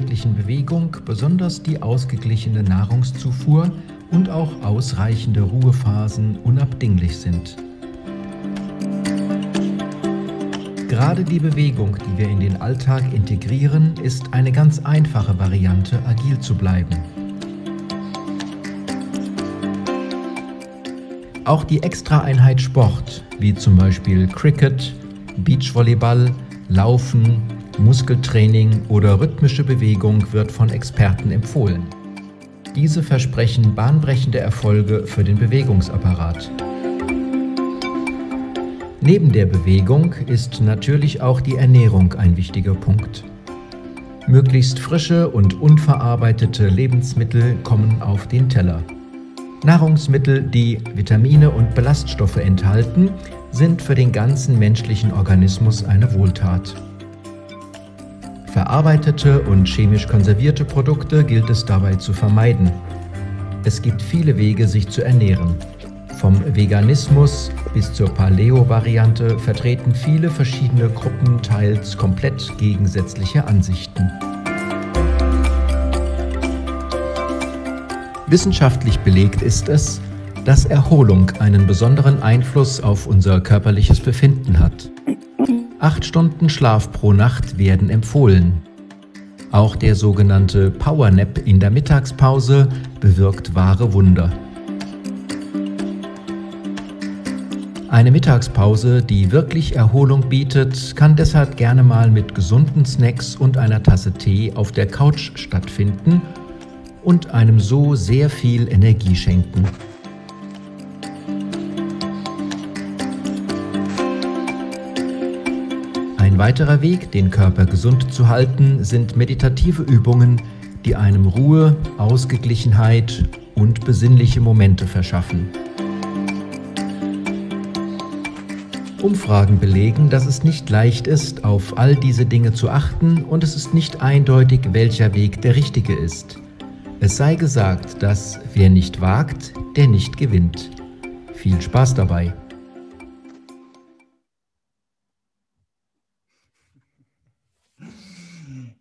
täglichen Bewegung besonders die ausgeglichene Nahrungszufuhr und auch ausreichende Ruhephasen unabdinglich sind. Gerade die Bewegung, die wir in den Alltag integrieren, ist eine ganz einfache Variante, agil zu bleiben. Auch die Extraeinheit Sport, wie zum Beispiel Cricket, Beachvolleyball, Laufen, Muskeltraining oder rhythmische Bewegung wird von Experten empfohlen. Diese versprechen bahnbrechende Erfolge für den Bewegungsapparat. Neben der Bewegung ist natürlich auch die Ernährung ein wichtiger Punkt. Möglichst frische und unverarbeitete Lebensmittel kommen auf den Teller. Nahrungsmittel, die Vitamine und Ballaststoffe enthalten, sind für den ganzen menschlichen Organismus eine Wohltat. Verarbeitete und chemisch konservierte Produkte gilt es dabei zu vermeiden. Es gibt viele Wege, sich zu ernähren. Vom Veganismus bis zur Paleo-Variante vertreten viele verschiedene Gruppen teils komplett gegensätzliche Ansichten. Wissenschaftlich belegt ist es, dass Erholung einen besonderen Einfluss auf unser körperliches Befinden hat. Acht Stunden Schlaf pro Nacht werden empfohlen. Auch der sogenannte Power Nap in der Mittagspause bewirkt wahre Wunder. Eine Mittagspause, die wirklich Erholung bietet, kann deshalb gerne mal mit gesunden Snacks und einer Tasse Tee auf der Couch stattfinden und einem so sehr viel Energie schenken. Weiterer Weg, den Körper gesund zu halten, sind meditative Übungen, die einem Ruhe, Ausgeglichenheit und besinnliche Momente verschaffen. Umfragen belegen, dass es nicht leicht ist, auf all diese Dinge zu achten und es ist nicht eindeutig, welcher Weg der richtige ist. Es sei gesagt, dass wer nicht wagt, der nicht gewinnt. Viel Spaß dabei.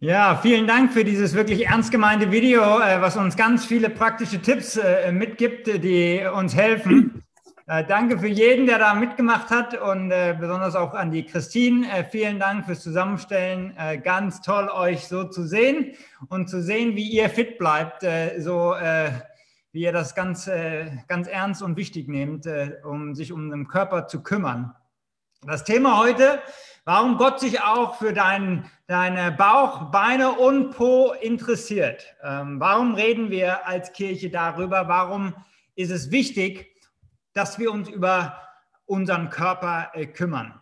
Ja, vielen Dank für dieses wirklich ernst gemeinte Video, äh, was uns ganz viele praktische Tipps äh, mitgibt, die uns helfen. Äh, danke für jeden, der da mitgemacht hat und besonders auch an die Christine. vielen Dank fürs Zusammenstellen. ganz toll, euch so zu sehen und zu sehen, wie ihr fit bleibt, so wie ihr das ganz, ganz ernst und wichtig nehmt, um sich um den Körper zu kümmern. Das Thema heute warum Gott sich auch für dein, deine Bauch, Beine und Po interessiert. Ähm, warum reden wir als Kirche darüber? Warum ist es wichtig, dass wir uns über unseren Körper äh, kümmern?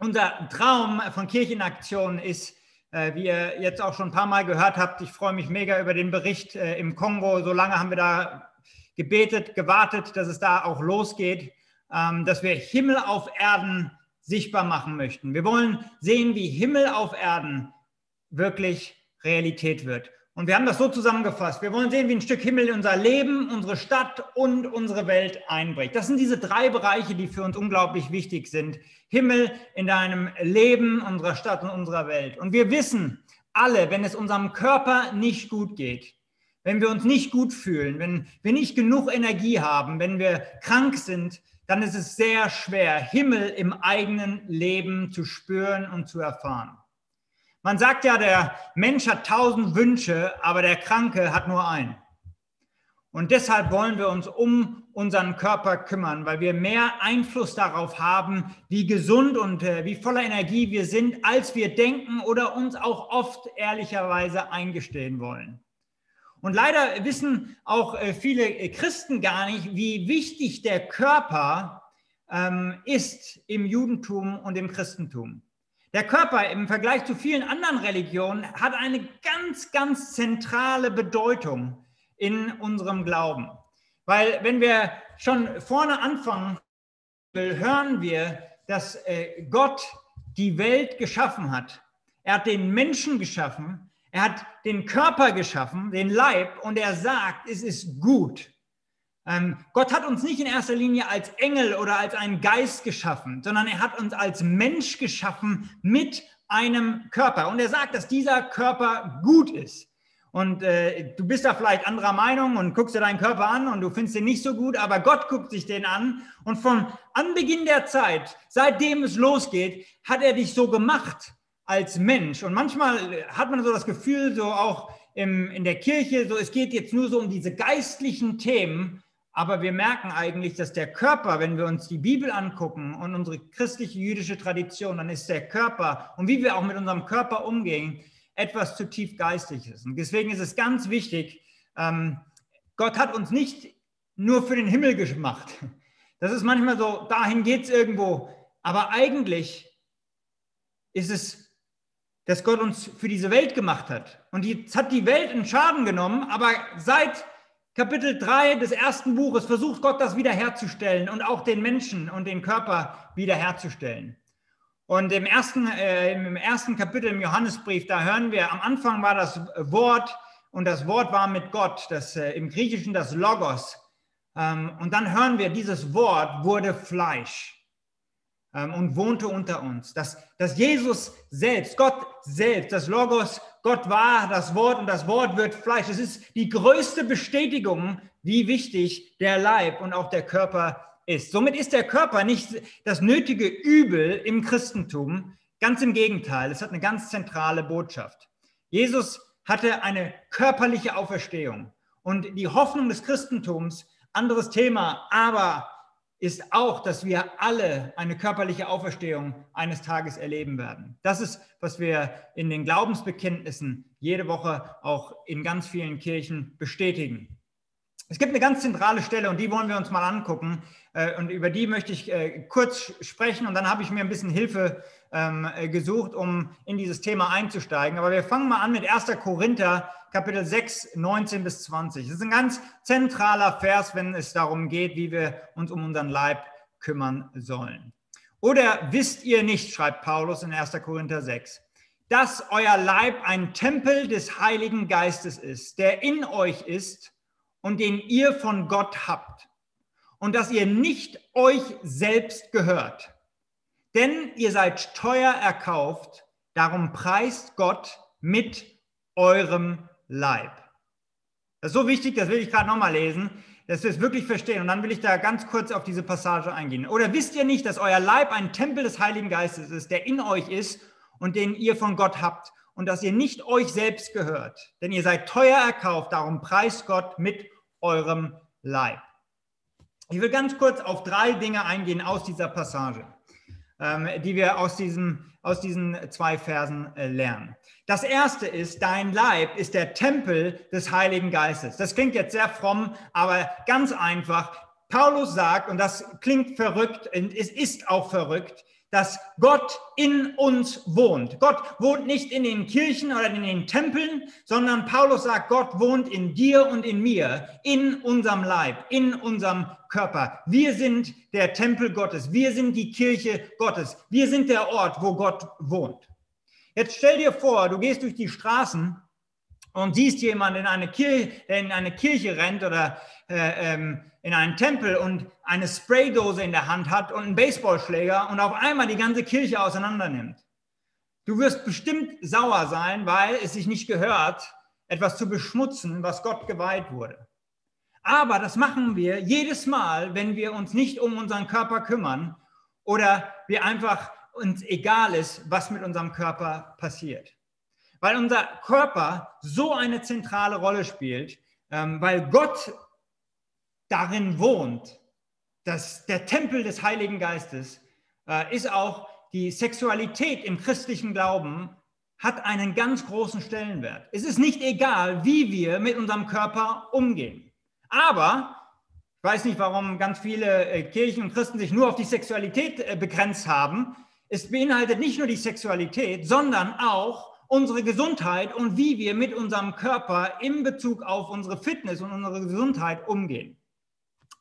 Unser Traum von Kirchenaktion ist, äh, wie ihr jetzt auch schon ein paar Mal gehört habt, ich freue mich mega über den Bericht äh, im Kongo. So lange haben wir da gebetet, gewartet, dass es da auch losgeht, ähm, dass wir Himmel auf Erden sichtbar machen möchten. Wir wollen sehen, wie Himmel auf Erden wirklich Realität wird. Und wir haben das so zusammengefasst. Wir wollen sehen, wie ein Stück Himmel in unser Leben, unsere Stadt und unsere Welt einbricht. Das sind diese drei Bereiche, die für uns unglaublich wichtig sind. Himmel in deinem Leben, unserer Stadt und unserer Welt. Und wir wissen alle, wenn es unserem Körper nicht gut geht, wenn wir uns nicht gut fühlen, wenn wir nicht genug Energie haben, wenn wir krank sind, dann ist es sehr schwer, Himmel im eigenen Leben zu spüren und zu erfahren. Man sagt ja, der Mensch hat tausend Wünsche, aber der Kranke hat nur einen. Und deshalb wollen wir uns um unseren Körper kümmern, weil wir mehr Einfluss darauf haben, wie gesund und äh, wie voller Energie wir sind, als wir denken oder uns auch oft ehrlicherweise eingestehen wollen. Und leider wissen auch äh, viele äh, Christen gar nicht, wie wichtig der Körper ähm, ist im Judentum und im Christentum. Der Körper im Vergleich zu vielen anderen Religionen hat eine ganz, ganz zentrale Bedeutung in unserem Glauben. Weil wenn wir schon vorne anfangen, hören wir, dass äh, Gott die Welt geschaffen hat. Er hat den Menschen geschaffen er hat den Körper geschaffen, den Leib, und er sagt, es ist gut. Ähm, Gott hat uns nicht in erster Linie als Engel oder als einen Geist geschaffen, sondern er hat uns als Mensch geschaffen mit einem Körper. Und er sagt, dass dieser Körper gut ist. Und äh, du bist da vielleicht anderer Meinung und guckst dir deinen Körper an und du findest ihn nicht so gut, aber Gott guckt sich den an. Und von Anbeginn der Zeit, seitdem es losgeht, hat er dich so gemacht als Mensch. Und manchmal hat man so das Gefühl, so auch im, in der Kirche, so es geht jetzt nur so um diese geistlichen Themen. Aber wir merken eigentlich, dass der Körper, wenn wir uns die Bibel angucken und unsere christliche jüdische Tradition, dann ist der Körper und wie wir auch mit unserem Körper umgehen, etwas zutiefst Geistliches. Und deswegen ist es ganz wichtig, ähm, Gott hat uns nicht nur für den Himmel gemacht. Das ist manchmal so, dahin geht es irgendwo. Aber eigentlich ist es, dass Gott uns für diese Welt gemacht hat. Und jetzt hat die Welt einen Schaden genommen, aber seit Kapitel 3 des ersten Buches versucht Gott das wiederherzustellen und auch den Menschen und den Körper wiederherzustellen. Und im ersten, äh, im ersten Kapitel im Johannesbrief, da hören wir, am Anfang war das Wort und das Wort war mit Gott, das, äh, im Griechischen das Logos. Ähm, und dann hören wir, dieses Wort wurde Fleisch und wohnte unter uns. Dass, dass Jesus selbst, Gott selbst, das Logos, Gott war das Wort und das Wort wird Fleisch. Es ist die größte Bestätigung, wie wichtig der Leib und auch der Körper ist. Somit ist der Körper nicht das nötige Übel im Christentum. Ganz im Gegenteil, es hat eine ganz zentrale Botschaft. Jesus hatte eine körperliche Auferstehung. Und die Hoffnung des Christentums, anderes Thema, aber ist auch, dass wir alle eine körperliche Auferstehung eines Tages erleben werden. Das ist, was wir in den Glaubensbekenntnissen jede Woche auch in ganz vielen Kirchen bestätigen. Es gibt eine ganz zentrale Stelle und die wollen wir uns mal angucken. Äh, und über die möchte ich äh, kurz sprechen und dann habe ich mir ein bisschen Hilfe ähm, äh, gesucht, um in dieses Thema einzusteigen. Aber wir fangen mal an mit 1. Korinther, Kapitel 6, 19 bis 20. Das ist ein ganz zentraler Vers, wenn es darum geht, wie wir uns um unseren Leib kümmern sollen. Oder wisst ihr nicht, schreibt Paulus in 1. Korinther 6, dass euer Leib ein Tempel des Heiligen Geistes ist, der in euch ist und den ihr von Gott habt und dass ihr nicht euch selbst gehört. Denn ihr seid teuer erkauft, darum preist Gott mit eurem Leib. Das ist so wichtig, das will ich gerade nochmal lesen, dass wir es wirklich verstehen. Und dann will ich da ganz kurz auf diese Passage eingehen. Oder wisst ihr nicht, dass euer Leib ein Tempel des Heiligen Geistes ist, der in euch ist und den ihr von Gott habt und dass ihr nicht euch selbst gehört? Denn ihr seid teuer erkauft, darum preist Gott mit eurem Leib. Ich will ganz kurz auf drei Dinge eingehen aus dieser Passage, ähm, die wir aus, diesem, aus diesen zwei Versen äh, lernen. Das erste ist, dein Leib ist der Tempel des Heiligen Geistes. Das klingt jetzt sehr fromm, aber ganz einfach. Paulus sagt, und das klingt verrückt, und es ist auch verrückt, dass Gott in uns wohnt. Gott wohnt nicht in den Kirchen oder in den Tempeln, sondern Paulus sagt, Gott wohnt in dir und in mir, in unserem Leib, in unserem Körper. Wir sind der Tempel Gottes, wir sind die Kirche Gottes, wir sind der Ort, wo Gott wohnt. Jetzt stell dir vor, du gehst durch die Straßen und siehst jemanden in eine Kirche, der in eine Kirche rennt oder äh, ähm, in einen Tempel und eine Spraydose in der Hand hat und einen Baseballschläger und auf einmal die ganze Kirche auseinander nimmt. Du wirst bestimmt sauer sein, weil es sich nicht gehört, etwas zu beschmutzen, was Gott geweiht wurde. Aber das machen wir jedes Mal, wenn wir uns nicht um unseren Körper kümmern oder wir einfach uns egal ist, was mit unserem Körper passiert weil unser Körper so eine zentrale Rolle spielt, ähm, weil Gott darin wohnt, dass der Tempel des Heiligen Geistes äh, ist auch die Sexualität im christlichen Glauben hat einen ganz großen Stellenwert. Es ist nicht egal, wie wir mit unserem Körper umgehen. Aber ich weiß nicht, warum ganz viele äh, Kirchen und Christen sich nur auf die Sexualität äh, begrenzt haben. Es beinhaltet nicht nur die Sexualität, sondern auch unsere Gesundheit und wie wir mit unserem Körper in Bezug auf unsere Fitness und unsere Gesundheit umgehen.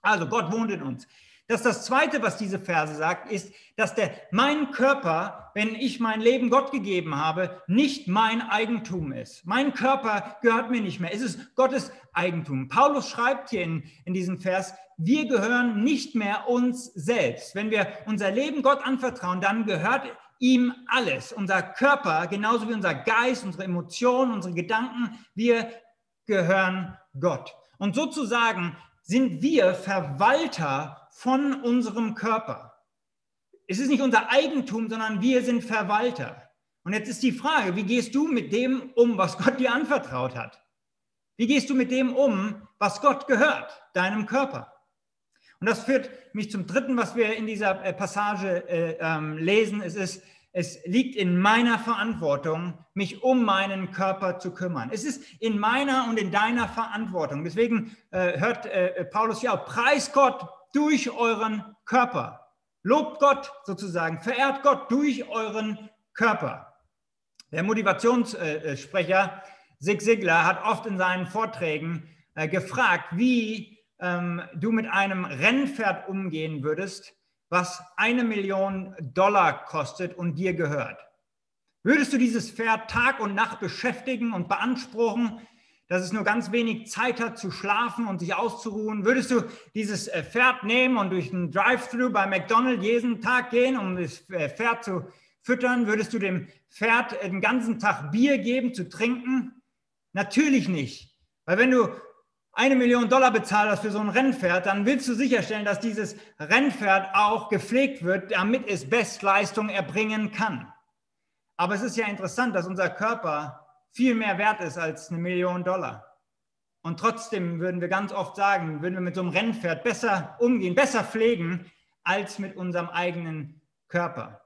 Also Gott wohnt in uns. Das das Zweite, was diese Verse sagt, ist, dass der, mein Körper, wenn ich mein Leben Gott gegeben habe, nicht mein Eigentum ist. Mein Körper gehört mir nicht mehr. Es ist Gottes Eigentum. Paulus schreibt hier in, in diesem Vers, wir gehören nicht mehr uns selbst. Wenn wir unser Leben Gott anvertrauen, dann gehört ihm alles. Unser Körper, genauso wie unser Geist, unsere Emotionen, unsere Gedanken, wir gehören Gott. Und sozusagen sind wir Verwalter von unserem Körper. Es ist nicht unser Eigentum, sondern wir sind Verwalter. Und jetzt ist die Frage, wie gehst du mit dem um, was Gott dir anvertraut hat? Wie gehst du mit dem um, was Gott gehört, deinem Körper? Und das führt mich zum dritten, was wir in dieser äh, Passage äh, ähm, lesen. Es ist, es liegt in meiner Verantwortung, mich um meinen Körper zu kümmern. Es ist in meiner und in deiner Verantwortung. Deswegen äh, hört äh, Paulus ja auch, preis Gott durch euren Körper. Lobt Gott sozusagen, verehrt Gott durch euren Körper. Der Motivationssprecher Sig Sigler hat oft in seinen Vorträgen äh, gefragt, wie ähm, du mit einem Rennpferd umgehen würdest, was eine Million Dollar kostet und dir gehört. Würdest du dieses Pferd Tag und Nacht beschäftigen und beanspruchen, dass es nur ganz wenig Zeit hat zu schlafen und sich auszuruhen? Würdest du dieses äh, Pferd nehmen und durch einen Drive-Thru bei McDonald's jeden Tag gehen, um das äh, Pferd zu füttern? Würdest du dem Pferd den ganzen Tag Bier geben, zu trinken? Natürlich nicht. Weil wenn du eine Million Dollar bezahlt hast für so ein Rennpferd, dann willst du sicherstellen, dass dieses Rennpferd auch gepflegt wird, damit es Bestleistung erbringen kann. Aber es ist ja interessant, dass unser Körper viel mehr wert ist als eine Million Dollar. Und trotzdem würden wir ganz oft sagen, würden wir mit so einem Rennpferd besser umgehen, besser pflegen als mit unserem eigenen Körper.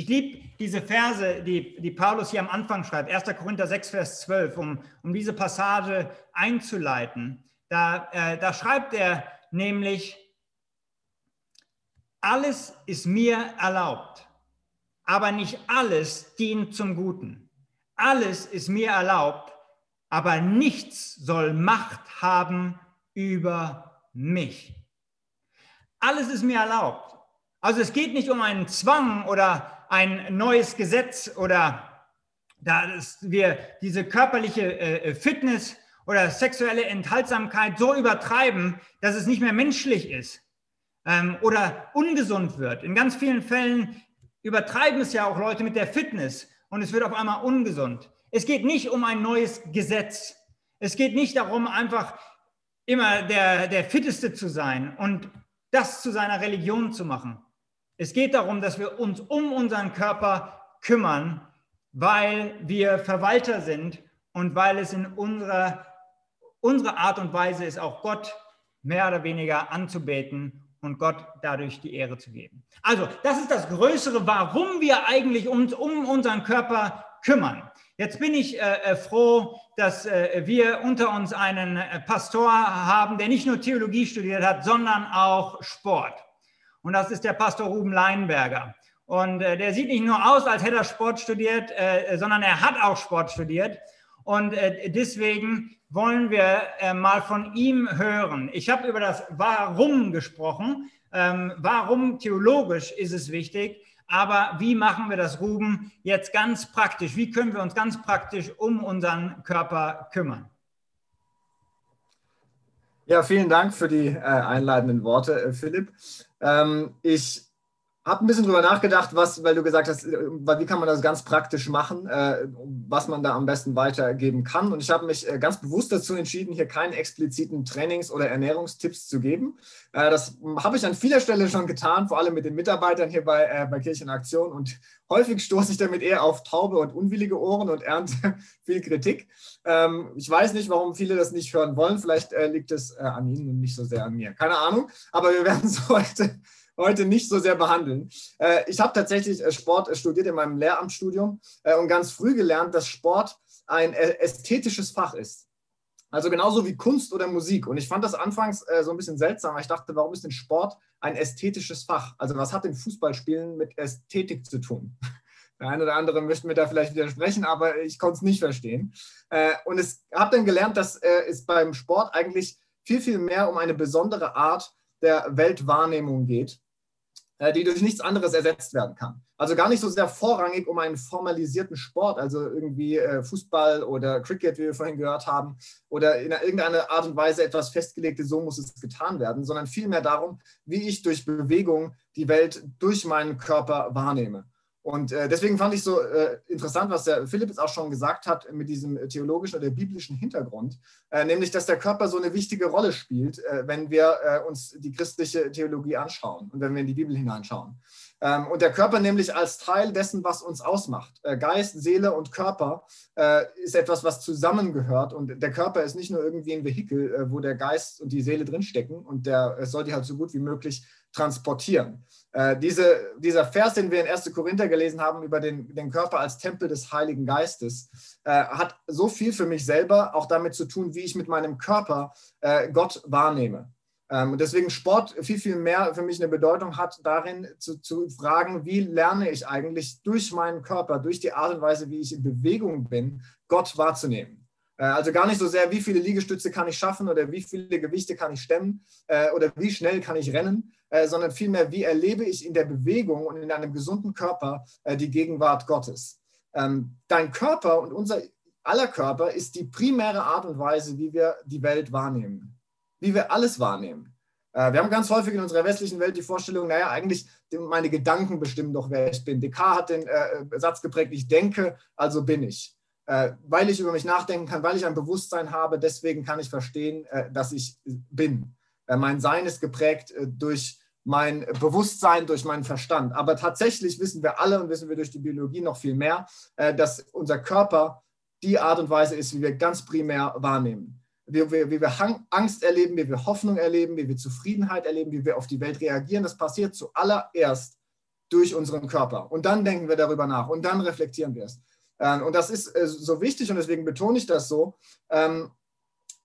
Ich liebe diese Verse, die, die Paulus hier am Anfang schreibt, 1. Korinther 6, Vers 12, um, um diese Passage einzuleiten. Da, äh, da schreibt er nämlich, alles ist mir erlaubt, aber nicht alles dient zum Guten. Alles ist mir erlaubt, aber nichts soll Macht haben über mich. Alles ist mir erlaubt. Also es geht nicht um einen Zwang oder ein neues Gesetz oder dass wir diese körperliche äh, Fitness oder sexuelle Enthaltsamkeit so übertreiben, dass es nicht mehr menschlich ist ähm, oder ungesund wird. In ganz vielen Fällen übertreiben es ja auch Leute mit der Fitness und es wird auf einmal ungesund. Es geht nicht um ein neues Gesetz. Es geht nicht darum, einfach immer der, der Fitteste zu sein und das zu seiner Religion zu machen. Es geht darum, dass wir uns um unseren Körper kümmern, weil wir Verwalter sind und weil es in unserer, unserer Art und Weise ist, auch Gott mehr oder weniger anzubeten und Gott dadurch die Ehre zu geben. Also, das ist das Größere, warum wir eigentlich uns um unseren Körper kümmern. Jetzt bin ich äh, äh froh, dass äh, wir unter uns einen äh, Pastor haben, der nicht nur Theologie studiert hat, sondern auch Sport. Und das ist der Pastor Ruben Leinberger. Und äh, der sieht nicht nur aus, als hätte er Sport studiert, äh, sondern er hat auch Sport studiert. Und äh, deswegen wollen wir äh, mal von ihm hören. Ich habe über das Warum gesprochen. Ähm, warum theologisch ist es wichtig? Aber wie machen wir das, Ruben, jetzt ganz praktisch? Wie können wir uns ganz praktisch um unseren Körper kümmern? Ja, vielen Dank für die äh, einleitenden Worte, äh, Philipp. Ähm, ich habe ein bisschen drüber nachgedacht, was, weil du gesagt hast, äh, wie kann man das ganz praktisch machen, äh, was man da am besten weitergeben kann. Und ich habe mich äh, ganz bewusst dazu entschieden, hier keine expliziten Trainings- oder Ernährungstipps zu geben. Das habe ich an vieler Stelle schon getan, vor allem mit den Mitarbeitern hier bei, bei Kirchenaktion. Und häufig stoße ich damit eher auf taube und unwillige Ohren und ernte viel Kritik. Ähm, ich weiß nicht, warum viele das nicht hören wollen. Vielleicht liegt es an ihnen und nicht so sehr an mir. Keine Ahnung. Aber wir werden es heute heute nicht so sehr behandeln. Äh, ich habe tatsächlich äh, Sport äh, studiert in meinem Lehramtsstudium und ganz früh gelernt, dass Sport ein ästhetisches Fach ist. Also genauso wie Kunst oder Musik. Und ich fand das anfangs so ein bisschen seltsam, weil ich dachte, warum ist denn Sport ein ästhetisches Fach? Also was hat denn Fußballspielen mit Ästhetik zu tun? Der eine oder andere möchte mir da vielleicht widersprechen, aber ich konnte es nicht verstehen. Und ich habe dann gelernt, dass es beim Sport eigentlich viel, viel mehr um eine besondere Art der Weltwahrnehmung geht die durch nichts anderes ersetzt werden kann. Also gar nicht so sehr vorrangig um einen formalisierten Sport, also irgendwie äh, Fußball oder Cricket, wie wir vorhin gehört haben, oder in irgendeiner Art und Weise etwas festgelegtes, so muss es getan werden, sondern vielmehr darum, wie ich durch Bewegung die Welt durch meinen Körper wahrnehme. Und äh, deswegen fand ich so äh, interessant, was der Philipp jetzt auch schon gesagt hat mit diesem theologischen oder biblischen Hintergrund, äh, nämlich, dass der Körper so eine wichtige Rolle spielt, äh, wenn wir äh, uns die christliche Theologie anschauen und wenn wir in die Bibel hineinschauen. Ähm, und der Körper nämlich als Teil dessen, was uns ausmacht. Äh, Geist, Seele und Körper ist etwas, was zusammengehört. Und der Körper ist nicht nur irgendwie ein Vehikel, wo der Geist und die Seele drinstecken und der soll die halt so gut wie möglich transportieren. Äh, diese, dieser Vers, den wir in 1. Korinther gelesen haben über den, den Körper als Tempel des Heiligen Geistes, äh, hat so viel für mich selber auch damit zu tun, wie ich mit meinem Körper äh, Gott wahrnehme. Ähm, und deswegen Sport viel, viel mehr für mich eine Bedeutung hat, darin zu, zu fragen, wie lerne ich eigentlich durch meinen Körper, durch die Art und Weise, wie ich in Bewegung bin, Gott wahrzunehmen. Äh, also gar nicht so sehr, wie viele Liegestütze kann ich schaffen oder wie viele Gewichte kann ich stemmen äh, oder wie schnell kann ich rennen, äh, sondern vielmehr, wie erlebe ich in der Bewegung und in einem gesunden Körper die Gegenwart Gottes. Ähm, dein Körper und unser aller Körper ist die primäre Art und Weise, wie wir die Welt wahrnehmen, wie wir alles wahrnehmen. Wir haben ganz häufig in unserer westlichen Welt die Vorstellung, naja, eigentlich meine Gedanken bestimmen doch, wer ich bin. Descartes hat den Satz geprägt, ich denke, also bin ich. Äh, weil ich über mich nachdenken kann, weil ich ein Bewusstsein habe, deswegen kann ich verstehen, äh, dass ich bin. Äh, mein Sein ist geprägt durch mein Bewusstsein, durch meinen Verstand. Aber tatsächlich wissen wir alle und wissen wir durch die Biologie noch viel mehr, dass unser Körper die Art und Weise ist, wie wir ganz primär wahrnehmen. Wie wir, wie wir Angst erleben, wie wir Hoffnung erleben, wie wir Zufriedenheit erleben, wie wir auf die Welt reagieren. Das passiert zuallererst durch unseren Körper. Und dann denken wir darüber nach und dann reflektieren wir es. Ähm, und das ist äh, so wichtig und deswegen betone ich das so, ähm,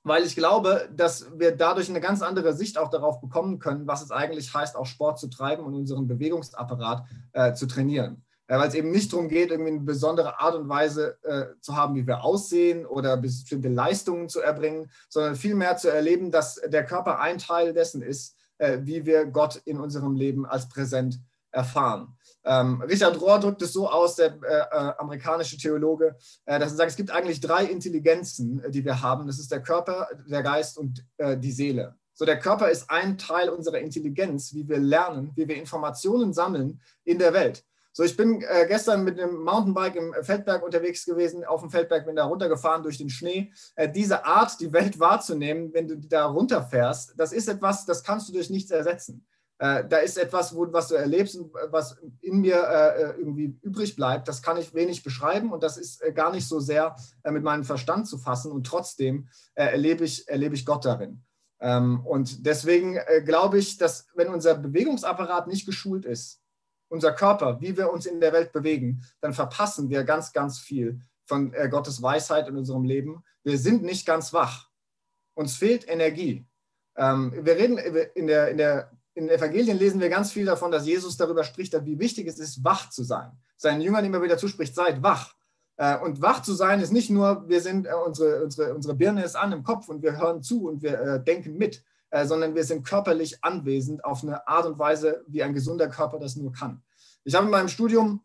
weil ich glaube, dass wir dadurch eine ganz andere Sicht auch darauf bekommen können, was es eigentlich heißt, auch Sport zu treiben und unseren Bewegungsapparat äh, zu trainieren. Äh, weil es eben nicht darum geht, irgendwie eine besondere Art und Weise zu haben, wie wir aussehen oder bestimmte Leistungen zu erbringen, sondern vielmehr zu erleben, dass der Körper ein Teil dessen ist, wie wir Gott in unserem Leben als präsent erfahren. Ähm, Richard Rohr drückt es so aus, der äh, äh, amerikanische Theologe, äh, dass er sagt, es gibt eigentlich drei Intelligenzen, äh, die wir haben. Das ist der Körper, der Geist und äh, die Seele. So, der Körper ist ein Teil unserer Intelligenz, wie wir lernen, wie wir Informationen sammeln in der Welt. So, ich bin äh, gestern mit einem Mountainbike im Feldberg unterwegs gewesen, auf dem Feldberg, bin da runtergefahren durch den Schnee. Äh, diese Art, die Welt wahrzunehmen, wenn du da runterfährst, das ist etwas, das kannst du durch nichts ersetzen. Äh, da ist etwas, wo, was du erlebst und was in mir äh, irgendwie übrig bleibt. Das kann ich wenig beschreiben und das ist äh, gar nicht so sehr äh, mit meinem Verstand zu fassen und trotzdem äh, erlebe, ich, erlebe ich Gott darin. Ähm, und deswegen äh, glaube ich, dass wenn unser Bewegungsapparat nicht geschult ist, unser Körper, wie wir uns in der Welt bewegen, dann verpassen wir ganz, ganz viel von Gottes Weisheit in unserem Leben. Wir sind nicht ganz wach. Uns fehlt Energie. Ähm, wir reden in der, in der in den Evangelien lesen wir ganz viel davon, dass Jesus darüber spricht, wie wichtig es ist, wach zu sein. Seinen Jüngern immer wieder zuspricht, seid wach. Äh, und wach zu sein ist nicht nur, wir sind, äh, unsere, unsere, unsere Birne ist an im Kopf und wir hören zu und wir äh, denken mit, sondern wir sind körperlich anwesend auf eine Art und Weise, wie ein gesunder Körper das nur kann. Ich habe in meinem Studium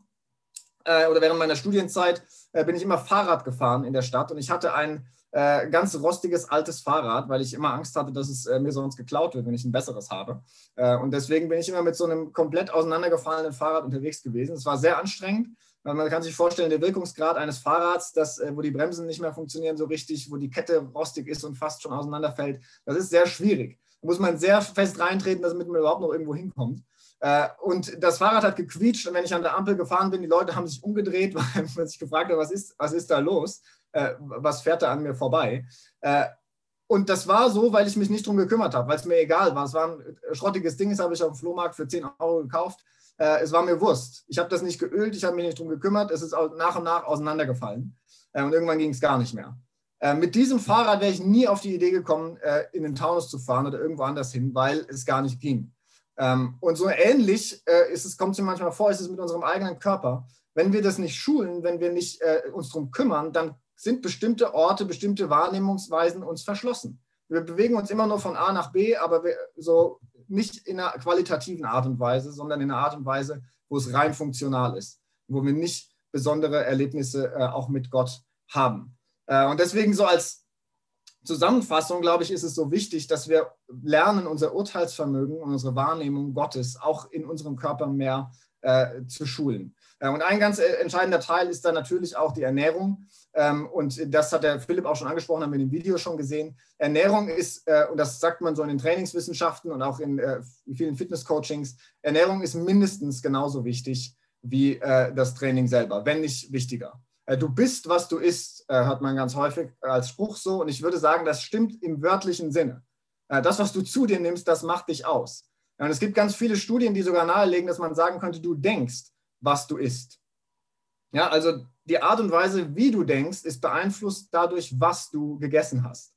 oder während meiner Studienzeit bin ich immer Fahrrad gefahren in der Stadt und ich hatte ein äh, ganz rostiges altes Fahrrad, weil ich immer Angst hatte, dass es äh, mir sonst geklaut wird, wenn ich ein besseres habe. Äh, und deswegen bin ich immer mit so einem komplett auseinandergefallenen Fahrrad unterwegs gewesen. Es war sehr anstrengend. weil Man kann sich vorstellen, der Wirkungsgrad eines Fahrrads, das, äh, wo die Bremsen nicht mehr funktionieren so richtig, wo die Kette rostig ist und fast schon auseinanderfällt, das ist sehr schwierig. Da muss man sehr fest reintreten, damit man überhaupt noch irgendwo hinkommt. Äh, und das Fahrrad hat gequietscht und wenn ich an der Ampel gefahren bin, die Leute haben sich umgedreht, weil man sich gefragt hat, was ist, was ist da los? Äh, was fährt da an mir vorbei? Äh, und das war so, weil ich mich nicht drum gekümmert habe, weil es mir egal war. Es war ein schrottiges Ding, das habe ich auf dem Flohmarkt für 10 Euro gekauft. Äh, es war mir Wurst. Ich habe das nicht geölt, ich habe mich nicht drum gekümmert. Es ist nach und nach auseinandergefallen. Äh, und irgendwann ging es gar nicht mehr. Äh, mit diesem Fahrrad wäre ich nie auf die Idee gekommen, äh, in den Taunus zu fahren oder irgendwo anders hin, weil es gar nicht ging. Ähm, und so ähnlich ist es, kommt es mir manchmal vor, ist es mit unserem eigenen Körper. Wenn wir das nicht schulen, wenn wir nicht uns darum kümmern, dann sind bestimmte Orte, bestimmte Wahrnehmungsweisen uns verschlossen. Wir bewegen uns immer nur von A nach B, aber wir, so nicht in einer qualitativen Art und Weise, sondern in einer Art und Weise, wo es rein funktional ist, wo wir nicht besondere Erlebnisse äh, auch mit Gott haben. Äh, und deswegen so als Zusammenfassung, glaube ich, ist es so wichtig, dass wir lernen, unser Urteilsvermögen und unsere Wahrnehmung Gottes auch in unserem Körper mehr äh, zu schulen. Äh, und ein ganz äh, entscheidender Teil ist dann natürlich auch die Ernährung. Ähm, und das hat der Philipp auch schon angesprochen, haben wir in dem Video schon gesehen. Ernährung ist, äh, und das sagt man so in den Trainingswissenschaften und auch in vielen Fitnesscoachings, Ernährung ist mindestens genauso wichtig wie das Training selber, wenn nicht wichtiger. Du bist, was du isst, hört man ganz häufig als Spruch so. Und ich würde sagen, das stimmt im wörtlichen Sinne. Das, was du zu dir nimmst, das macht dich aus. Und es gibt ganz viele Studien, die sogar nahelegen, dass man sagen könnte, du denkst, was du isst. Ja, also die Art und Weise, wie du denkst, ist beeinflusst dadurch, was du gegessen hast.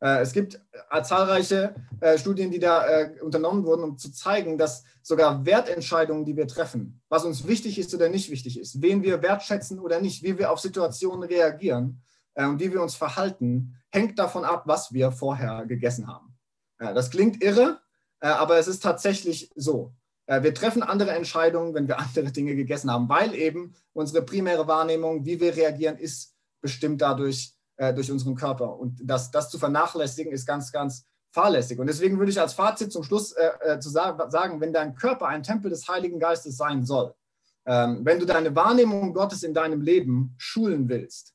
Äh, es gibt äh, zahlreiche äh, Studien, die da unternommen wurden, um zu zeigen, dass sogar Wertentscheidungen, die wir treffen, was uns wichtig ist oder nicht wichtig ist, wen wir wertschätzen oder nicht, wie wir auf Situationen reagieren und wie wir uns verhalten, hängt davon ab, was wir vorher gegessen haben. Das klingt irre, aber es ist tatsächlich so. Äh, wir treffen andere Entscheidungen, wenn wir andere Dinge gegessen haben, weil eben unsere primäre Wahrnehmung, wie wir reagieren, ist bestimmt dadurch äh, durch unseren Körper. Und das, das zu vernachlässigen, ist ganz, ganz fahrlässig. Und deswegen würde ich als Fazit zum Schluss äh, äh zu sagen, wenn dein Körper ein Tempel des Heiligen Geistes sein soll, ähm, wenn du deine Wahrnehmung Gottes in deinem Leben schulen willst,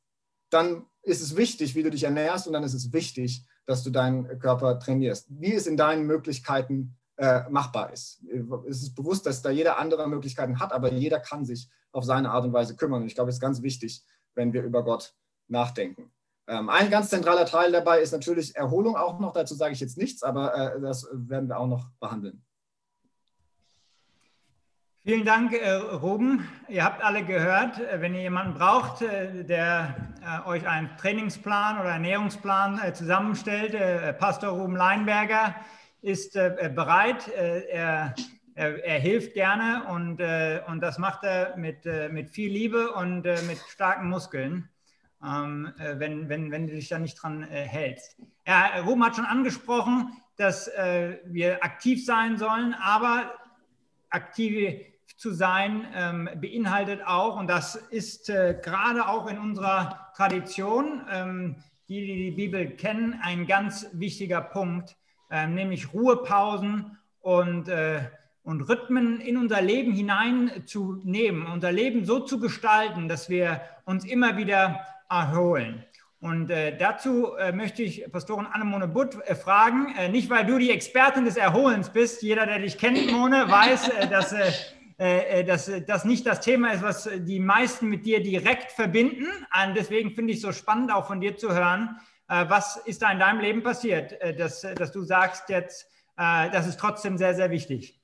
dann ist es wichtig, wie du dich ernährst und dann ist es wichtig, dass du deinen Körper trainierst. Wie es in deinen Möglichkeiten äh, machbar ist. Es ist bewusst, dass da jeder andere Möglichkeiten hat, aber jeder kann sich auf seine Art und Weise kümmern. Und ich glaube, es ist ganz wichtig, wenn wir über Gott nachdenken. Ähm, ein ganz zentraler Teil dabei ist natürlich Erholung auch noch. Dazu sage ich jetzt nichts, aber äh, das werden wir auch noch behandeln. Vielen Dank, äh, Ruben. Ihr habt alle gehört, äh, wenn ihr jemanden braucht, äh, der euch einen Trainingsplan oder Ernährungsplan äh, zusammenstellt, Pastor Ruben Leinberger ist äh, bereit, äh, er, er, er, hilft gerne und, äh, und das macht er mit, äh, mit viel Liebe und äh, mit starken Muskeln, ähm, äh, wenn, wenn, wenn du dich da nicht dran hältst. Ja, Ruben hat schon angesprochen, dass wir aktiv sein sollen, aber aktiv zu sein ähm, beinhaltet auch, und das ist gerade auch in unserer Tradition, ähm, die, die die Bibel kennen, ein ganz wichtiger Punkt, äh, nämlich Ruhepausen und, äh, und Rhythmen in unser Leben hineinzunehmen, unser Leben so zu gestalten, dass wir uns immer wieder erholen. Und äh, dazu äh, möchte ich Pastorin Annemone Butt äh, fragen, äh, nicht weil du die Expertin des Erholens bist, jeder, der dich kennt, Mone, weiß, äh, dass, dass das nicht das Thema ist, was die meisten mit dir direkt verbinden. Und deswegen finde ich es so spannend, auch von dir zu hören, was ist da in deinem Leben passiert, äh, dass, dass du sagst jetzt, äh, das ist trotzdem sehr, sehr wichtig?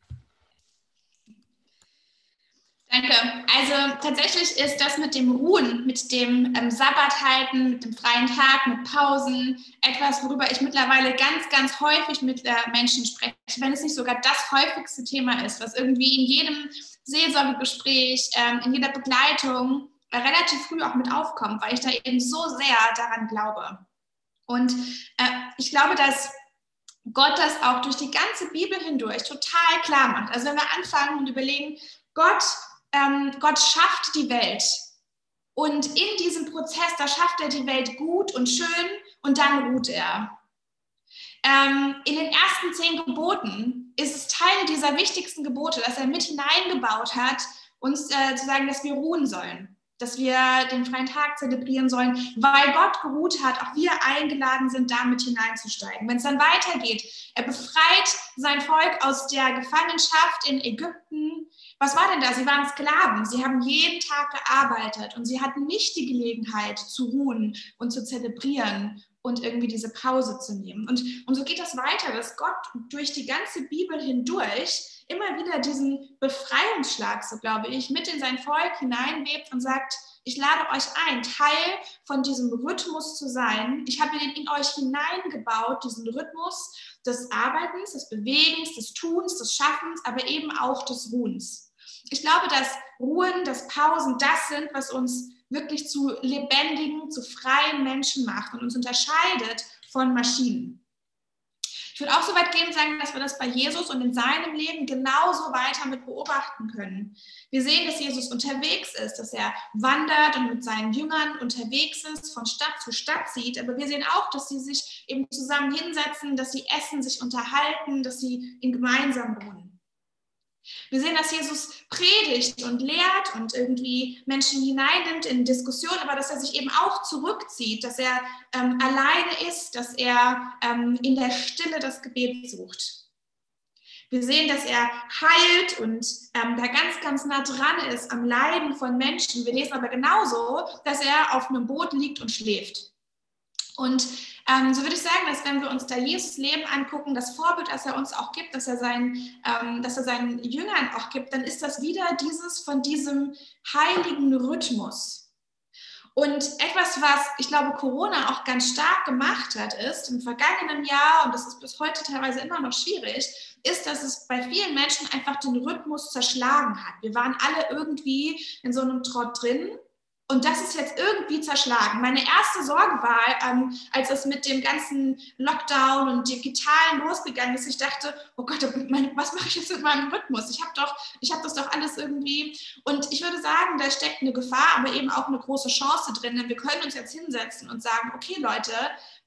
Danke. Also tatsächlich ist das mit dem Ruhen, mit dem ähm, Sabbat halten, mit dem freien Tag, mit Pausen etwas, worüber ich mittlerweile ganz, ganz häufig mit äh, Menschen spreche, wenn es nicht sogar das häufigste Thema ist, was irgendwie in jedem Seelsorgegespräch, ähm, in jeder Begleitung äh, relativ früh auch mit aufkommt, weil ich da eben so sehr daran glaube. Und äh, ich glaube, dass Gott das auch durch die ganze Bibel hindurch total klar macht. Also wenn wir anfangen und überlegen, Gott, ähm, Gott schafft die Welt. Und in diesem Prozess, da schafft er die Welt gut und schön und dann ruht er. Ähm, in den ersten zehn Geboten ist es Teil dieser wichtigsten Gebote, dass er mit hineingebaut hat, uns äh, zu sagen, dass wir ruhen sollen dass wir den freien Tag zelebrieren sollen, weil Gott geruht hat, auch wir eingeladen sind, damit hineinzusteigen. Wenn es dann weitergeht, er befreit sein Volk aus der Gefangenschaft in Ägypten. Was war denn da? Sie waren Sklaven. Sie haben jeden Tag gearbeitet und sie hatten nicht die Gelegenheit zu ruhen und zu zelebrieren und irgendwie diese Pause zu nehmen. Und, und so geht das weiter, dass Gott durch die ganze Bibel hindurch immer wieder diesen Befreiungsschlag, so glaube ich, mit in sein Volk hineinwebt und sagt, ich lade euch ein, Teil von diesem Rhythmus zu sein. Ich habe ihn in euch hineingebaut, diesen Rhythmus des Arbeitens, des Bewegens, des Tuns, des Schaffens, aber eben auch des Ruhens. Ich glaube, dass Ruhen, dass Pausen das sind, was uns wirklich zu lebendigen, zu freien Menschen macht und uns unterscheidet von Maschinen. Ich würde auch so weit gehen und sagen, dass wir das bei Jesus und in seinem Leben genauso weiter mit beobachten können. Wir sehen, dass Jesus unterwegs ist, dass er wandert und mit seinen Jüngern unterwegs ist, von Stadt zu Stadt zieht. Aber wir sehen auch, dass sie sich eben zusammen hinsetzen, dass sie essen, sich unterhalten, dass sie in gemeinsam wohnen. Wir sehen, dass Jesus predigt und lehrt und irgendwie Menschen hineinnimmt in Diskussionen, aber dass er sich eben auch zurückzieht, dass er ähm, alleine ist, dass er ähm, in der Stille das Gebet sucht. Wir sehen, dass er heilt und ähm, da ganz, ganz nah dran ist am Leiden von Menschen. Wir lesen aber genauso, dass er auf einem Boot liegt und schläft. Und ähm, so würde ich sagen, dass wenn wir uns da Jesus Leben angucken, das Vorbild, das er uns auch gibt, dass er, seinen, ähm, dass er seinen Jüngern auch gibt, dann ist das wieder dieses von diesem heiligen Rhythmus. Und etwas, was ich glaube, Corona auch ganz stark gemacht hat, ist im vergangenen Jahr, und das ist bis heute teilweise immer noch schwierig, ist, dass es bei vielen Menschen einfach den Rhythmus zerschlagen hat. Wir waren alle irgendwie in so einem Trott drin und das ist jetzt irgendwie zerschlagen. Meine erste Sorge war, ähm, als es mit dem ganzen Lockdown und Digitalen losgegangen ist, ich dachte, oh Gott, was mache ich jetzt mit meinem Rhythmus? Ich habe doch, ich habe das doch alles irgendwie. Und ich würde sagen, da steckt eine Gefahr, aber eben auch eine große Chance drin. Denn wir können uns jetzt hinsetzen und sagen, okay Leute,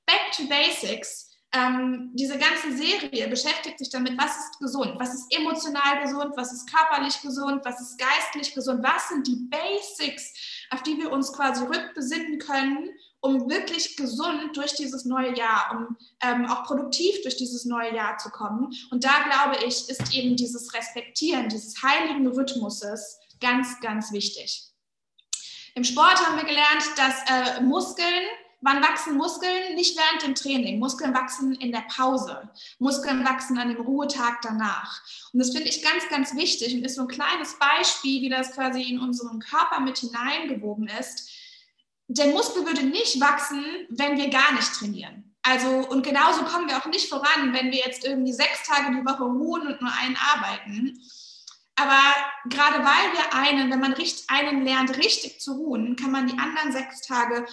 back to basics ähm, diese ganze Serie beschäftigt sich damit, was ist gesund, was ist emotional gesund, was ist körperlich gesund, was ist geistlich gesund, was sind die Basics, auf die wir uns quasi rückbesinnen können, um wirklich gesund durch dieses neue Jahr, um ähm, auch produktiv durch dieses neue Jahr zu kommen. Und da glaube ich, ist eben dieses Respektieren dieses heiligen Rhythmuses ganz, ganz wichtig. Im Sport haben wir gelernt, dass äh, Muskeln Wann wachsen Muskeln? Nicht während dem Training. Muskeln wachsen in der Pause. Muskeln wachsen an dem Ruhetag danach. Und das finde ich ganz, ganz wichtig und ist so ein kleines Beispiel, wie das quasi in unseren Körper mit hineingewoben ist. Der Muskel würde nicht wachsen, wenn wir gar nicht trainieren. Also, und genauso kommen wir auch nicht voran, wenn wir jetzt irgendwie sechs Tage die Woche ruhen und nur einen arbeiten. Aber gerade weil wir einen, wenn man einen lernt, richtig zu ruhen, kann man die anderen sechs Tage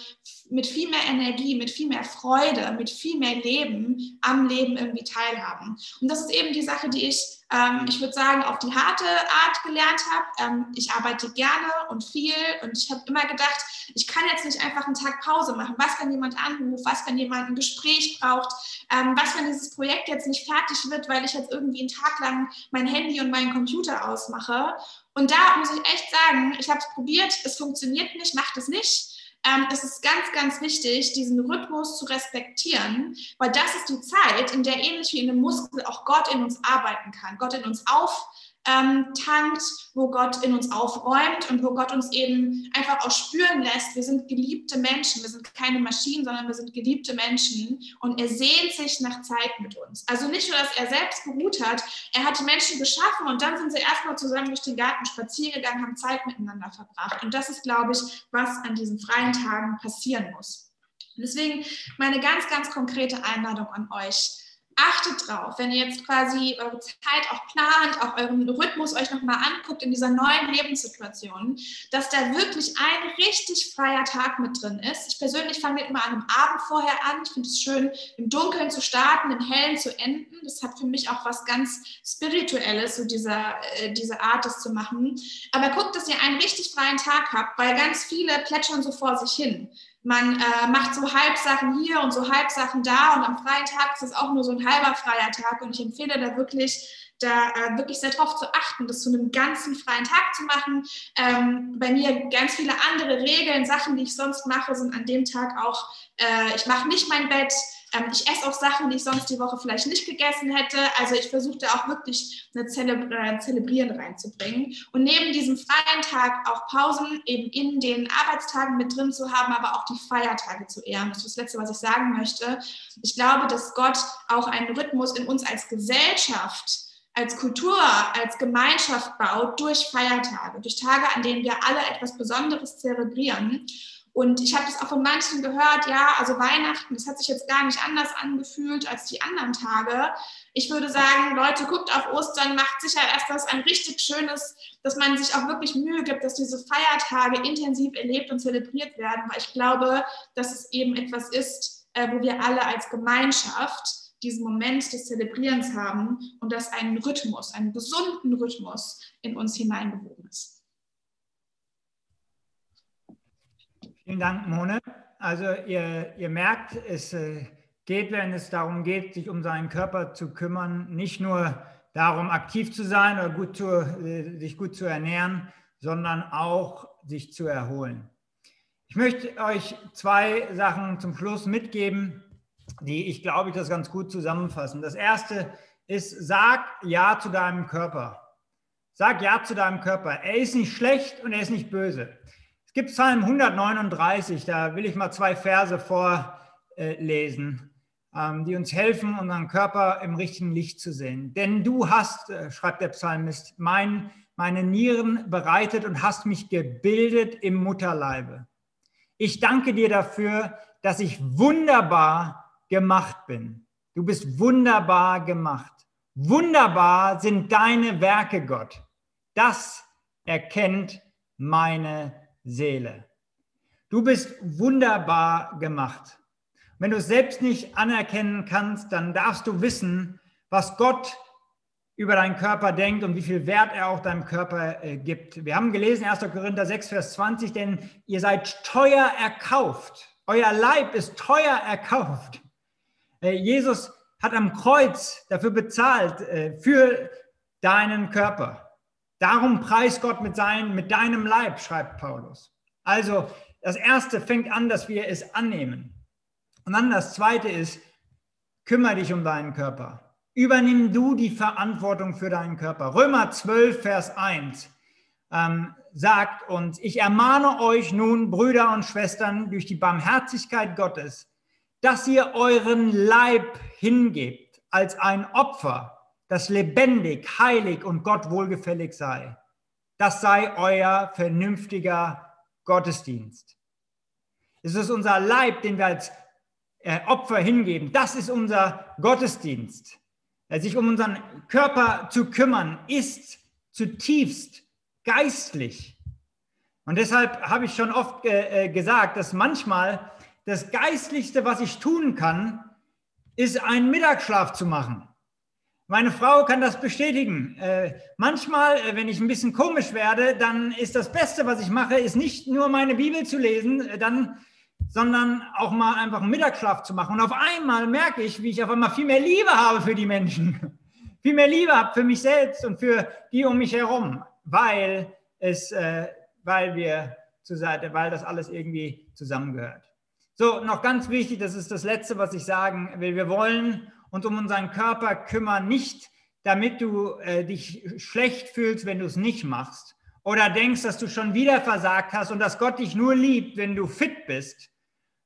mit viel mehr Energie, mit viel mehr Freude, mit viel mehr Leben am Leben irgendwie teilhaben. Und das ist eben die Sache, die ich, ähm, ich würde sagen, auf die harte Art gelernt habe. Ähm, ich arbeite gerne und viel und ich habe immer gedacht, ich kann jetzt nicht einfach einen Tag Pause machen. Was, wenn jemand anruft? Was, wenn jemand ein Gespräch braucht? Ähm, was, wenn dieses Projekt jetzt nicht fertig wird, weil ich jetzt irgendwie einen Tag lang mein Handy und meinen Computer ausmache? Und da muss ich echt sagen, ich habe es probiert, es funktioniert nicht, macht es nicht ähm, es ist ganz, ganz wichtig, diesen Rhythmus zu respektieren, weil das ist die Zeit, in der ähnlich wie in einem Muskel auch Gott in uns arbeiten kann, Gott in uns auf ähm, tankt, wo Gott in uns aufräumt und wo Gott uns eben einfach auch spüren lässt, wir sind geliebte Menschen, wir sind keine Maschinen, sondern wir sind geliebte Menschen und er sehnt sich nach Zeit mit uns. Also nicht nur, dass er selbst geruht hat, er hat die Menschen geschaffen und dann sind sie erstmal zusammen durch den Garten spazieren gegangen, haben Zeit miteinander verbracht. Und das ist, glaube ich, was an diesen freien Tagen passieren muss. Deswegen meine ganz, ganz konkrete Einladung an euch achtet drauf, wenn ihr jetzt quasi eure Zeit auch plant, auch euren Rhythmus euch nochmal anguckt in dieser neuen Lebenssituation, dass da wirklich ein richtig freier Tag mit drin ist. Ich persönlich fange immer an einem Abend vorher an. Ich finde es schön, im Dunkeln zu starten, im Hellen zu enden. Das hat für mich auch was ganz Spirituelles, so dieser, äh, diese Art, das zu machen. Aber guckt, dass ihr einen richtig freien Tag habt, weil ganz viele plätschern so vor sich hin man äh, macht so Halbsachen hier und so Halbsachen da und am freien Tag ist es auch nur so ein halber freier Tag und ich empfehle da wirklich, da äh, wirklich sehr darauf zu achten, das zu einem ganzen freien Tag zu machen. Ähm, bei mir ganz viele andere Regeln, Sachen, die ich sonst mache, sind an dem Tag auch, äh, ich mache nicht mein Bett, ähm, ich esse auch Sachen, die ich sonst die Woche vielleicht nicht gegessen hätte. Also ich versuche da auch wirklich eine Zelebr äh, Zelebrieren reinzubringen. Und neben diesem freien Tag auch Pausen eben in den Arbeitstagen mit drin zu haben, aber auch die Feiertage zu ehren. Das ist das Letzte, was ich sagen möchte. Ich glaube, dass Gott auch einen Rhythmus in uns als Gesellschaft als Kultur, als Gemeinschaft baut durch Feiertage, durch Tage, an denen wir alle etwas Besonderes zelebrieren. Und ich habe das auch von manchen gehört, ja, also Weihnachten, das hat sich jetzt gar nicht anders angefühlt als die anderen Tage. Ich würde sagen, Leute, guckt auf Ostern, macht sicher erst das ein richtig schönes, dass man sich auch wirklich Mühe gibt, dass diese Feiertage intensiv erlebt und zelebriert werden, weil ich glaube, dass es eben etwas ist, äh, wo wir alle als Gemeinschaft diesen Moment des Zelebrierens haben und dass ein Rhythmus, einen gesunden Rhythmus in uns hineingewoben ist. Vielen Dank, Mone. Also ihr, ihr merkt, es äh, geht, wenn es darum geht, sich um seinen Körper zu kümmern, nicht nur darum, aktiv zu sein oder gut zu, äh, sich gut zu ernähren, sondern auch sich zu erholen. Ich möchte euch zwei Sachen zum Schluss mitgeben, die ich glaube, ich das ganz gut zusammenfassen. Das erste ist, sag Ja zu deinem Körper. Sag Ja zu deinem Körper. Er ist nicht schlecht und er ist nicht böse. Gibt Psalm 139, da will ich mal zwei Verse vorlesen, ähm, die uns helfen, unseren Körper im richtigen Licht zu sehen. Denn du hast, äh, schreibt der Psalmist, mein, meine Nieren bereitet und hast mich gebildet im Mutterleibe. Ich danke dir dafür, dass ich wunderbar gemacht bin. Du bist wunderbar gemacht. Wunderbar sind deine Werke, Gott. Das erkennt meine Seele. Du bist wunderbar gemacht. Wenn du es selbst nicht anerkennen kannst, dann darfst du wissen, was Gott über deinen Körper denkt und wie viel Wert er auch deinem Körper äh, gibt. Wir haben gelesen 1. Korinther 6, Vers 20, denn ihr seid teuer erkauft. Euer Leib ist teuer erkauft. Äh, Jesus hat am Kreuz dafür bezahlt, äh, für deinen Körper. Darum preist Gott mit, sein, mit deinem Leib, schreibt Paulus. Also das Erste fängt an, dass wir es annehmen. Und dann das Zweite ist, kümmere dich um deinen Körper. Übernimm du die Verantwortung für deinen Körper. Römer 12, Vers 1 ähm, sagt uns, ich ermahne euch nun, Brüder und Schwestern, durch die Barmherzigkeit Gottes, dass ihr euren Leib hingebt als ein Opfer, das lebendig, heilig und Gott wohlgefällig sei. Das sei euer vernünftiger Gottesdienst. Es ist unser Leib, den wir als äh, Opfer hingeben. Das ist unser Gottesdienst. Äh, sich um unseren Körper zu kümmern, ist zutiefst geistlich. Und deshalb habe ich schon oft äh, gesagt, dass manchmal das Geistlichste, was ich tun kann, ist einen Mittagsschlaf zu machen. Meine Frau kann das bestätigen. Äh, manchmal, äh, wenn ich ein bisschen komisch werde, dann ist das Beste, was ich mache, ist nicht nur meine Bibel zu lesen, äh, dann, sondern auch mal einfach einen Mittagsschlaf zu machen. Und auf einmal merke ich, wie ich auf einmal viel mehr Liebe habe für die Menschen, viel mehr Liebe habe für mich selbst und für die um mich herum, weil es, äh, weil wir zur Seite, weil das alles irgendwie zusammengehört. So, noch ganz wichtig, das ist das Letzte, was ich sagen will. Wir wollen uns um unseren Körper kümmern, nicht damit du äh, dich schlecht fühlst, wenn du es nicht machst oder denkst, dass du schon wieder versagt hast und dass Gott dich nur liebt, wenn du fit bist.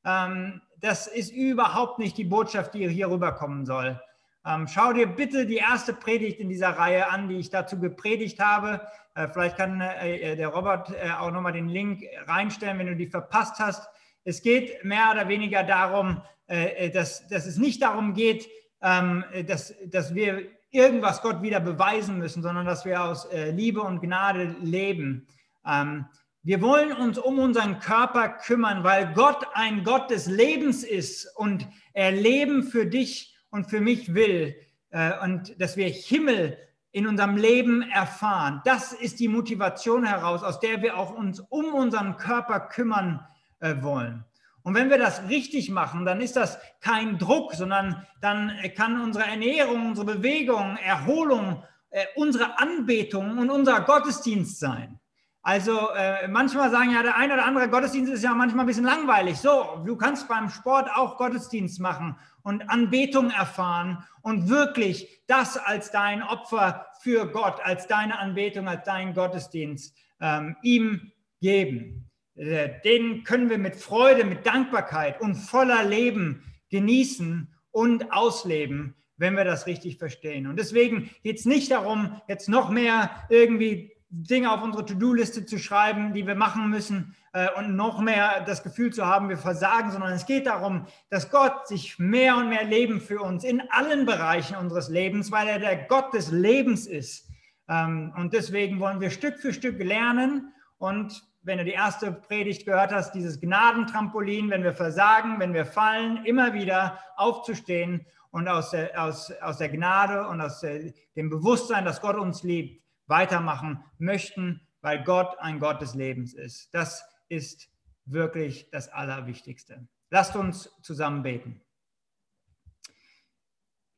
Ähm, das ist überhaupt nicht die Botschaft, die hier rüberkommen soll. Ähm, schau dir bitte die erste Predigt in dieser Reihe an, die ich dazu gepredigt habe. Äh, vielleicht kann äh, der Robert äh, auch nochmal den Link reinstellen, wenn du die verpasst hast. Es geht mehr oder weniger darum, äh, äh, dass, dass es nicht darum geht, ähm, dass, dass wir irgendwas Gott wieder beweisen müssen, sondern dass wir aus äh, Liebe und Gnade leben. Ähm, wir wollen uns um unseren Körper kümmern, weil Gott ein Gott des Lebens ist und er Leben für dich und für mich will äh, und dass wir Himmel in unserem Leben erfahren. Das ist die Motivation heraus, aus der wir auch uns um unseren Körper kümmern äh, wollen. Und wenn wir das richtig machen, dann ist das kein Druck, sondern dann kann unsere Ernährung, unsere Bewegung, Erholung, äh, unsere Anbetung und unser Gottesdienst sein. Also äh, manchmal sagen ja, der eine oder andere Gottesdienst ist ja manchmal ein bisschen langweilig. So, du kannst beim Sport auch Gottesdienst machen und Anbetung erfahren und wirklich das als dein Opfer für Gott, als deine Anbetung, als dein Gottesdienst ähm, ihm geben. Äh, den können wir mit Freude, mit Dankbarkeit und voller Leben genießen und ausleben, wenn wir das richtig verstehen. Und deswegen geht es nicht darum, jetzt noch mehr irgendwie Dinge auf unsere To-Do-Liste zu schreiben, die wir machen müssen äh, und noch mehr das Gefühl zu haben, wir versagen, sondern es geht darum, dass Gott sich mehr und mehr Leben für uns in allen Bereichen unseres Lebens, weil er der Gott des Lebens ist. Ähm, und deswegen wollen wir Stück für Stück lernen und wenn du die erste Predigt gehört hast, dieses Gnadentrampolin, wenn wir versagen, wenn wir fallen, immer wieder aufzustehen und aus der, aus, aus der Gnade und aus der, dem Bewusstsein, dass Gott uns liebt, weitermachen möchten, weil Gott ein Gott des Lebens ist. Das ist wirklich das Allerwichtigste. Lasst uns zusammen beten.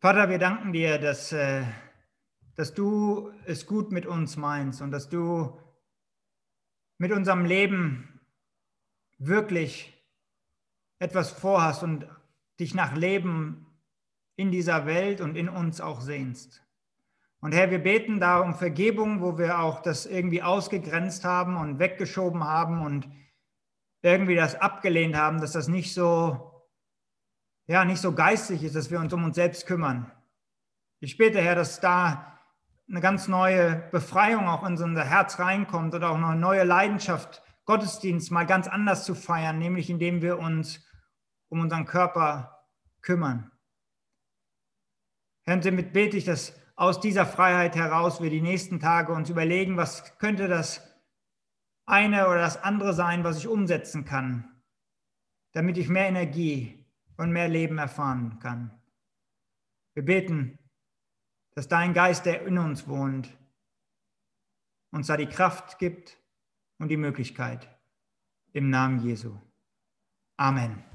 Vater, wir danken dir, dass äh, dass du es gut mit uns meinst und dass du mit unserem Leben wirklich etwas vorhast und dich nach Leben in dieser Welt und in uns auch sehnst. Und Herr, wir beten da um Vergebung, wo wir auch das irgendwie ausgegrenzt haben und weggeschoben haben und irgendwie das abgelehnt haben, dass das nicht so, ja, nicht so geistig ist, dass wir uns um uns selbst kümmern. Ich bete, Herr, dass da eine ganz neue Befreiung auch in unser Herz reinkommt oder auch eine neue Leidenschaft, Gottesdienst mal ganz anders zu feiern, nämlich indem wir uns um unseren Körper kümmern. Herr, und damit bete ich, dass aus dieser Freiheit heraus wir die nächsten Tage uns überlegen, was könnte das eine oder das andere sein, was ich umsetzen kann, damit ich mehr Energie und mehr Leben erfahren kann. Wir beten, dass dein Geist, der in uns wohnt, uns da die Kraft gibt und die Möglichkeit. Im Namen Jesu. Amen.